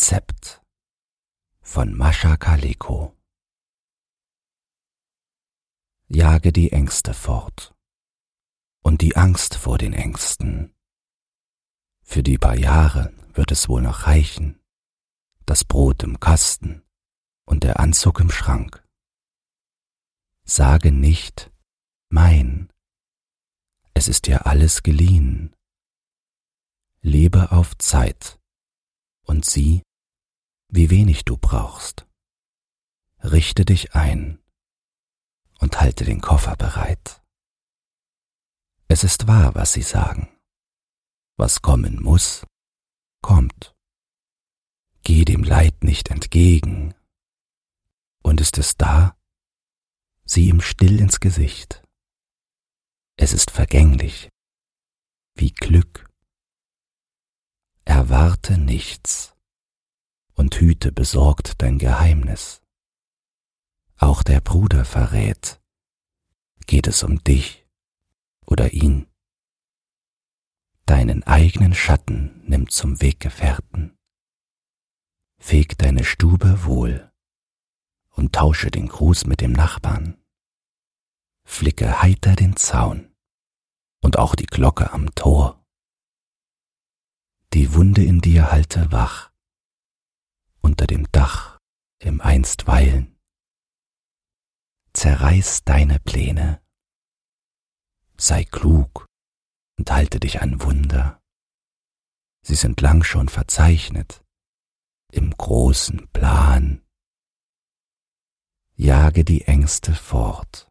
Rezept von Mascha Kaleko Jage die Ängste fort und die Angst vor den Ängsten. Für die paar Jahre wird es wohl noch reichen, das Brot im Kasten und der Anzug im Schrank. Sage nicht mein, es ist dir alles geliehen. Lebe auf Zeit und sieh, wie wenig du brauchst. Richte dich ein und halte den Koffer bereit. Es ist wahr, was sie sagen. Was kommen muss, kommt. Geh dem Leid nicht entgegen. Und ist es da, sieh ihm still ins Gesicht. Es ist vergänglich, wie Glück Erwarte nichts und hüte besorgt dein Geheimnis. Auch der Bruder verrät, geht es um dich oder ihn. Deinen eigenen Schatten nimm zum Weggefährten. Feg deine Stube wohl und tausche den Gruß mit dem Nachbarn. Flicke heiter den Zaun und auch die Glocke am Tor die Wunde in dir halte wach, unter dem Dach im Einstweilen. Zerreiß deine Pläne, sei klug und halte dich an Wunder. Sie sind lang schon verzeichnet im großen Plan. Jage die Ängste fort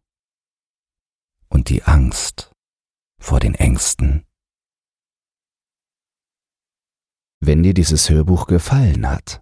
und die Angst vor den Ängsten Wenn dir dieses Hörbuch gefallen hat,